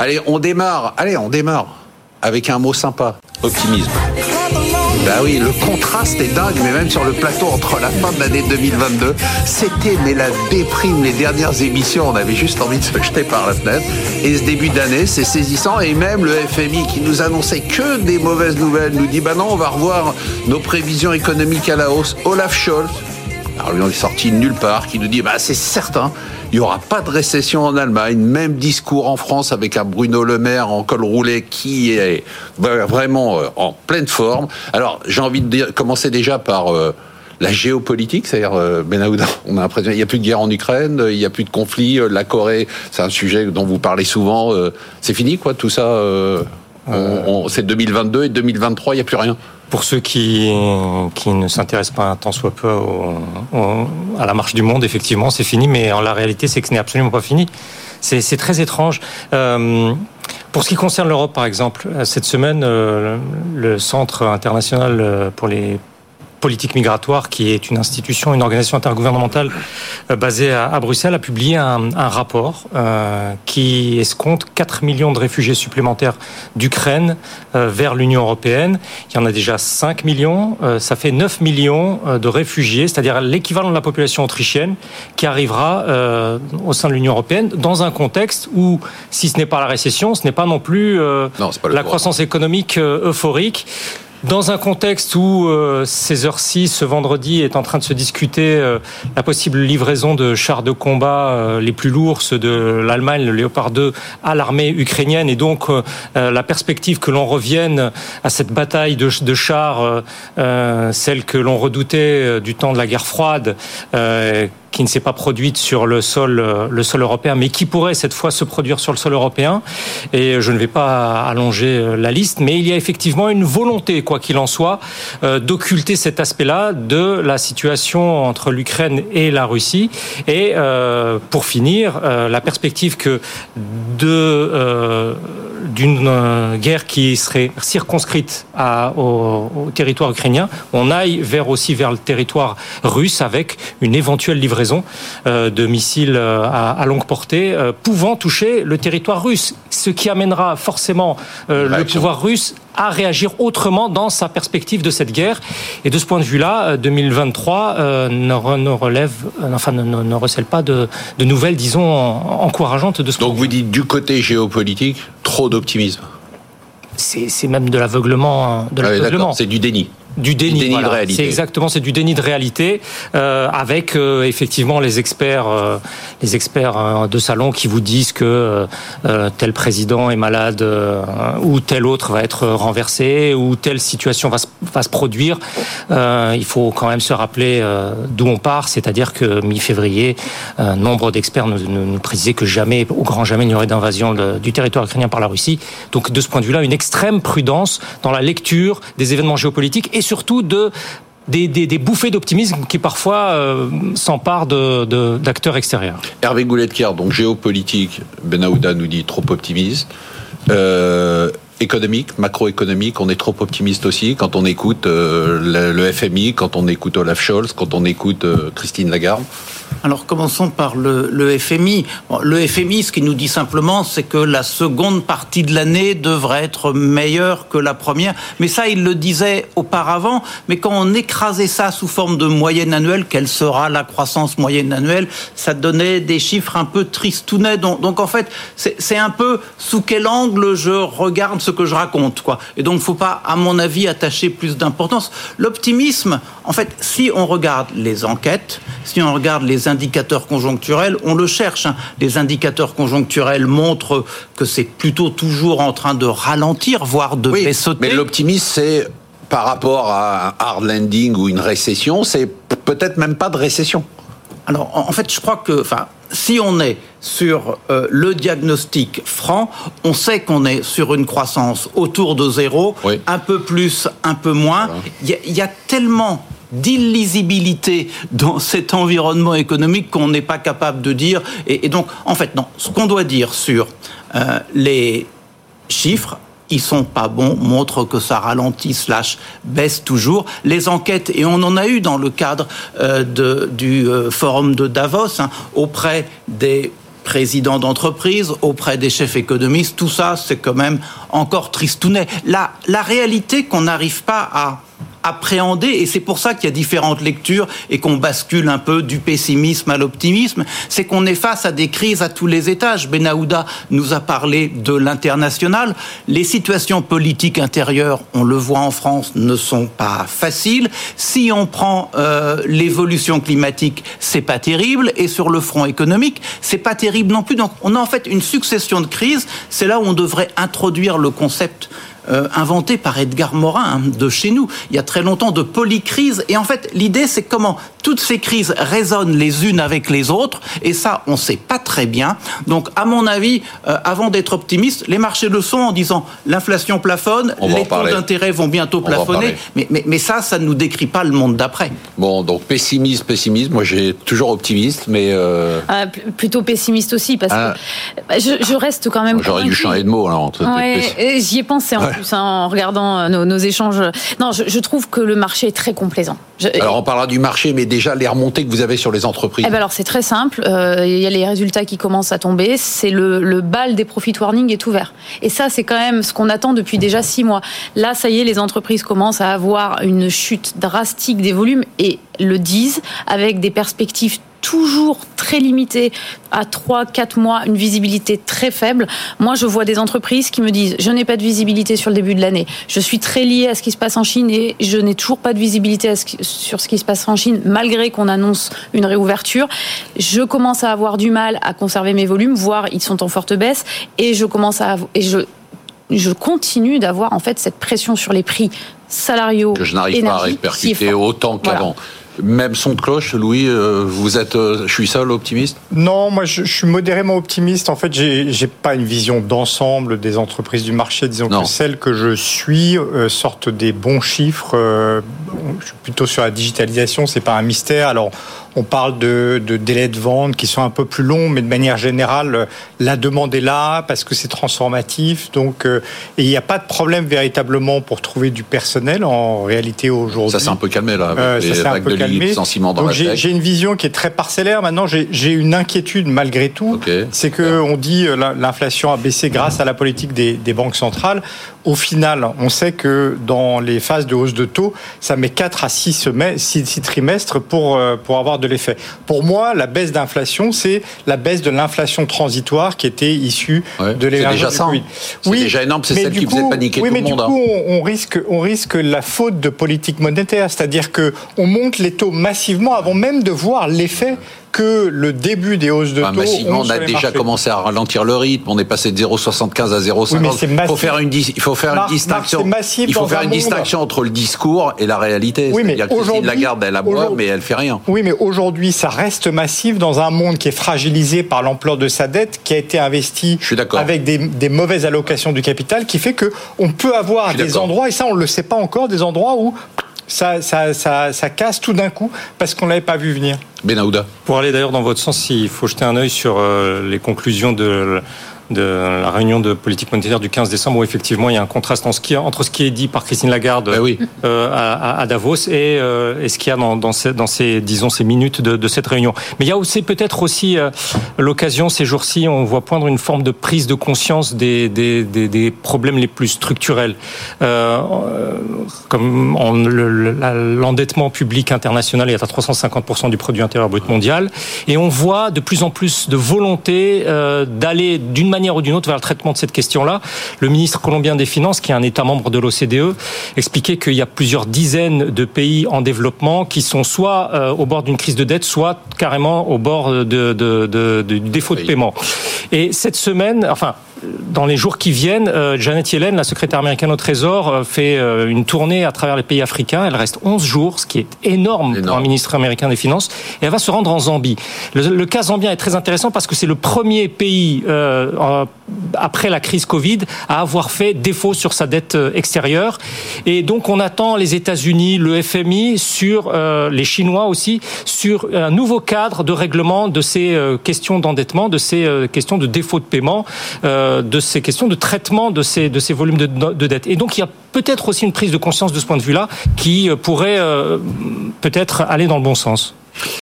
Allez, on démarre. Allez, on démarre avec un mot sympa. Optimisme. Bah oui, le contraste est dingue, mais même sur le plateau entre la fin de l'année 2022, c'était mais la déprime. Les dernières émissions, on avait juste envie de se jeter par la fenêtre. Et ce début d'année, c'est saisissant. Et même le FMI qui nous annonçait que des mauvaises nouvelles nous dit bah non, on va revoir nos prévisions économiques à la hausse. Olaf Scholz, alors lui on est sorti de nulle part, qui nous dit bah c'est certain, il n'y aura pas de récession en Allemagne. Même discours en France avec un Bruno Le Maire en col roulé qui est vraiment euh, en pleine forme. Alors, j'ai envie de dire, commencer déjà par euh, la géopolitique, c'est-à-dire euh, Benaouda, on a l'impression il n'y a plus de guerre en Ukraine, il n'y a plus de conflit, la Corée, c'est un sujet dont vous parlez souvent. c'est fini, quoi, tout ça. c'est 2022 et 2023, il n'y a plus rien. Pour ceux qui, qui ne s'intéressent pas un tant soit peu à la marche du monde, effectivement, c'est fini, mais en la réalité, c'est que ce n'est absolument pas fini. C'est très étrange. Euh, pour ce qui concerne l'Europe, par exemple, cette semaine, euh, le Centre international pour les politique migratoire, qui est une institution, une organisation intergouvernementale euh, basée à, Bruxelles, a publié un, rapport euh, qui escompte 4 millions de réfugiés supplémentaires d'Ukraine euh, vers l'Union européenne. Il y en a déjà 5 millions. ça fait 9 millions de réfugiés, c'est-à-dire l'équivalent de la population autrichienne, qui arrivera au sein de l'Union européenne dans un contexte où, si ce n'est pas la récession, ce n'est pas non plus la croissance économique euphorique. Dans un contexte où euh, ces heures-ci, ce vendredi, est en train de se discuter euh, la possible livraison de chars de combat euh, les plus lourds, ceux de l'Allemagne, le Léopard 2, à l'armée ukrainienne, et donc la perspective que l'on revienne à cette bataille de, de chars, celle que l'on redoutait du temps de la guerre froide, qui ne s'est pas produite sur le sol, euh, le sol européen, mais qui pourrait cette fois se produire sur le sol européen. Et je ne vais pas allonger euh, la liste, mais il y a effectivement une volonté, quoi qu'il en soit, euh, d'occulter cet aspect-là de la situation entre l'Ukraine et la Russie. Et pour finir, la perspective que de d'une guerre qui serait circonscrite à, au, au, territoire ukrainien, on aille vers aussi vers le territoire russe avec une éventuelle livraison raison euh, de missiles euh, à, longue portée euh, pouvant toucher le territoire russe, ce qui amènera forcément le pouvoir russe à réagir autrement dans sa perspective de cette guerre. Et de ce point de vue-là, 2023 ne, relève, enfin ne, recèle pas de, nouvelles, disons, encourageantes de ce Donc vous dites du côté géopolitique, trop d'optimisme. C'est même de l'aveuglement. De ah c'est du déni du déni, de réalité. C'est exactement, c'est du déni de réalité, euh, avec euh, effectivement les experts, euh, les experts de salon qui vous disent que tel président est malade ou tel autre va être renversé ou telle situation va se, va se produire. il faut quand même se rappeler d'où on part, c'est-à-dire que mi-février, nombre d'experts nous, nous, précisaient que jamais, au grand jamais, il n'y aurait d'invasion du territoire ukrainien par la Russie. Donc de ce point de vue-là, une extrême prudence dans la lecture des événements géopolitiques et surtout de des, bouffées d'optimisme qui parfois euh, s'emparent d'acteurs extérieurs. Hervé Goulet-Kier, donc géopolitique, Benahouda nous dit trop optimiste. Euh, économique, macroéconomique, on est trop optimiste aussi quand on écoute euh, le, FMI, quand on écoute Olaf Scholz, quand on écoute Christine Lagarde. Alors commençons par le, FMI. le FMI, ce qu'il nous dit simplement, c'est que la seconde partie de l'année devrait être meilleure que la première. Mais ça, il le disait auparavant. Mais quand on écrasait ça sous forme de moyenne annuelle, quelle sera la croissance moyenne annuelle Ça donnait des chiffres un peu tristounets. Donc, donc en fait, c'est un peu sous quel angle je regarde ce que je raconte. quoi. Et donc, faut pas, à mon avis, attacher plus d'importance. L'optimisme, en fait, si on regarde les enquêtes, si on regarde les indicateurs conjoncturels, on le cherche. Hein. Les indicateurs conjoncturels montrent que c'est plutôt toujours en train de ralentir, voire de oui, Mais l'optimisme, c'est par rapport à un hard landing ou une récession, c'est peut-être même pas de récession. Alors, en fait, je crois que, enfin, si on est sur euh, le diagnostic franc, on sait qu'on est sur une croissance autour de zéro, un peu plus, un peu moins. Il y, a tellement d'illisibilité dans cet environnement économique qu'on n'est pas capable de dire. Et, donc, en fait, non. Ce qu'on doit dire sur euh, les chiffres, ils sont pas bons, montrent que ça ralentit slash baisse toujours. Les enquêtes, et on en a eu dans le cadre euh, de, du euh, forum de Davos, hein, auprès des présidents d'entreprise, auprès des chefs économistes, tout ça, c'est quand même encore tristounet. La, la réalité qu'on n'arrive pas à appréhender, et c'est pour ça qu'il y a différentes lectures et qu'on bascule un peu du pessimisme à l'optimisme, c'est qu'on est face à des crises à tous les étages. Benahouda nous a parlé de l'international. Les situations politiques intérieures, on le voit en France, ne sont pas faciles. Si on prend euh, l'évolution climatique, c'est pas terrible, et sur le front économique, c'est pas terrible non plus. Donc on a en fait une succession de crises. C'est là où on devrait introduire le concept euh, inventé par Edgar Morin hein, de chez nous, il y a très longtemps, de polycrise. Et en fait, l'idée, c'est comment toutes ces crises résonnent les unes avec les autres, et ça, on ne sait pas très bien. Donc, à mon avis, euh, avant d'être optimiste, les marchés le sont en disant l'inflation plafonne, les taux d'intérêt vont bientôt plafonner, mais, mais, mais, ça, ça ne nous décrit pas le monde d'après. Bon, donc pessimisme, pessimisme, moi j'ai toujours optimiste, mais... Euh... Ah, plutôt pessimiste aussi, parce que ah. je, je, reste quand même... J'aurais dû changer de mot, alors. Ouais, J'y ai pensé en plus, hein, en regardant euh, nos, nos échanges. Non, je, je, trouve que le marché est très complaisant. Je... Alors on parlera du marché, mais déjà les remontées que vous avez sur les entreprises eh ben Alors c'est très simple. Euh, il y a les résultats qui commencent à tomber. C'est le, le bal des profit warning est ouvert. Et ça, c'est quand même ce qu'on attend depuis déjà six mois. Là, ça y est, les entreprises commencent à avoir une chute drastique des volumes et le disent avec des perspectives toujours très limité à 3 4 mois, une visibilité très faible. Moi, je vois des entreprises qui me disent "Je n'ai pas de visibilité sur le début de l'année. Je suis très lié à ce qui se passe en Chine et je n'ai toujours pas de visibilité sur ce qui se passe en Chine malgré qu'on annonce une réouverture. Je commence à avoir du mal à conserver mes volumes, voire ils sont en forte baisse et je commence à et je je continue d'avoir en fait cette pression sur les prix salariaux que je n'arrive pas à répercuter autant qu'avant. Voilà. Même son de cloche, Louis, euh, vous êtes, euh, je suis seul optimiste? Non, moi je, je, suis modérément optimiste. En fait, j'ai pas une vision d'ensemble des entreprises du marché. Disons non. que celles que je suis euh, sortent des bons chiffres. Euh, je suis plutôt sur la digitalisation, c'est pas un mystère. Alors, on parle de, de, délais de vente qui sont un peu plus longs, mais de manière générale, la demande est là parce que c'est transformatif. Donc, euh, et il n'y a pas de problème véritablement pour trouver du personnel en réalité aujourd'hui. Ça s'est un peu calmé là. Avec euh, ça s'est un peu calmé. Donc j'ai une vision qui est très parcellaire. Maintenant, j'ai une inquiétude malgré tout. Okay. C'est que on dit euh, l'inflation a baissé grâce à la politique des, des banques centrales. Au final, on sait que dans les phases de hausse de taux, ça met 4 à 6, semaines, 6, 6 trimestres pour, pour avoir de l'effet. Pour moi, la baisse d'inflation, c'est la baisse de l'inflation transitoire qui était issue ouais, de l'émergence du Covid. Oui, déjà énorme, c'est celle qui coup, faisait paniquer oui, tout mais le monde. Du coup, on, on, risque, on risque la faute de politique monétaire, c'est-à-dire que on monte les taux massivement avant même de voir l'effet que le début des hausses de enfin, taux. Massivement, on a déjà marchés. commencé à ralentir le rythme. On est passé de 0,75 à 0,50. Oui, il faut faire une, il faut faire Marc, une distinction. Il faut faire une distinction entre le discours et la réalité. Oui, mais Christine Lagarde, elle aboie, mais elle fait rien. Oui, mais aujourd'hui, ça reste massif dans un monde qui est fragilisé par l'ampleur de sa dette, qui a été investi avec des, des, mauvaises allocations du capital, qui fait que on peut avoir des endroits, et ça on ne le sait pas encore, des endroits où ça, ça, ça, ça casse tout d'un coup parce qu'on ne l'avait pas vu venir. Benahouda. Pour aller d'ailleurs dans votre sens, il faut jeter un œil sur euh, les conclusions de de la réunion de politique monétaire du 15 décembre où effectivement il y a un contraste en ce qui, entre ce qui est dit par Christine Lagarde ben oui. euh, à, à, Davos et, euh, et ce qu'il y a dans, dans, ces, dans ces, disons, ces minutes de, de cette réunion. Mais il y a aussi peut-être aussi euh, l'occasion ces jours-ci, on voit poindre une forme de prise de conscience des, des, des, des problèmes les plus structurels, euh, comme l'endettement public international est à 350% du produit intérieur brut mondial, et on voit de plus en plus de volonté d'aller d'une manière ou d'une autre vers le traitement de cette question-là. Le ministre colombien des Finances, qui est un État membre de l'OCDE, expliquait qu'il y a plusieurs dizaines de pays en développement qui sont soit euh, au bord d'une crise de dette, soit carrément au bord de, de, de, de du défaut de paiement. Et cette semaine, enfin, dans les jours qui viennent, euh, Janet Yellen, la secrétaire américaine au Trésor, euh, fait euh, une tournée à travers les pays africains. Elle reste 11 jours, ce qui est énorme, énorme. pour un ministre américain des Finances. Et elle va se rendre en Zambie. Le, le cas zambien est très intéressant parce que c'est le premier pays euh, après la crise Covid à avoir fait défaut sur sa dette extérieure. Et donc on attend les États-Unis, le FMI, sur euh, les Chinois aussi, sur un nouveau cadre de règlement de ces euh, questions d'endettement, de ces questions de défaut de paiement. De ces questions de traitement de ces, de ces volumes de, de dette. Et donc il y a peut-être aussi une prise de conscience de ce point de vue-là qui pourrait euh, peut-être aller dans le bon sens.